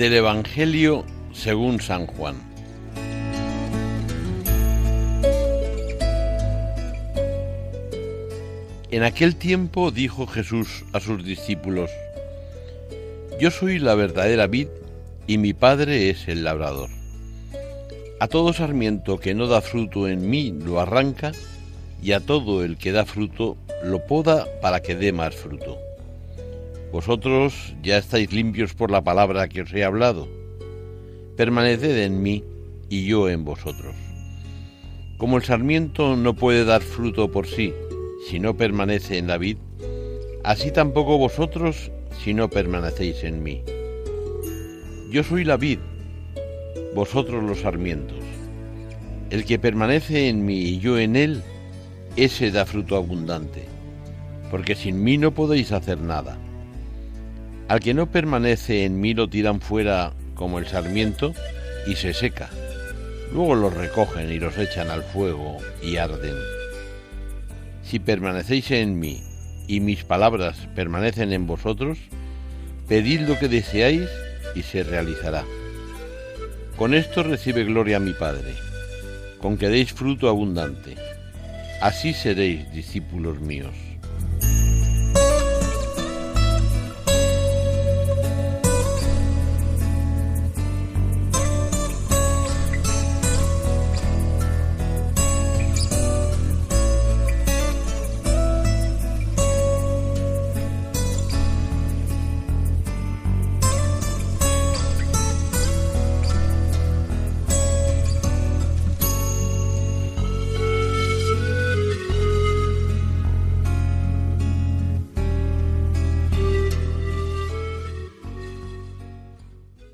Del Evangelio según San Juan. En aquel tiempo dijo Jesús a sus discípulos, Yo soy la verdadera vid y mi Padre es el labrador. A todo sarmiento que no da fruto en mí lo arranca, y a todo el que da fruto lo poda para que dé más fruto. Vosotros ya estáis limpios por la palabra que os he hablado. Permaneced en mí y yo en vosotros. Como el sarmiento no puede dar fruto por sí si no permanece en la vid, así tampoco vosotros si no permanecéis en mí. Yo soy la vid, vosotros los sarmientos. El que permanece en mí y yo en él, ese da fruto abundante, porque sin mí no podéis hacer nada. Al que no permanece en mí lo tiran fuera como el sarmiento y se seca. Luego los recogen y los echan al fuego y arden. Si permanecéis en mí y mis palabras permanecen en vosotros, pedid lo que deseáis y se realizará. Con esto recibe gloria mi Padre, con que deis fruto abundante. Así seréis discípulos míos.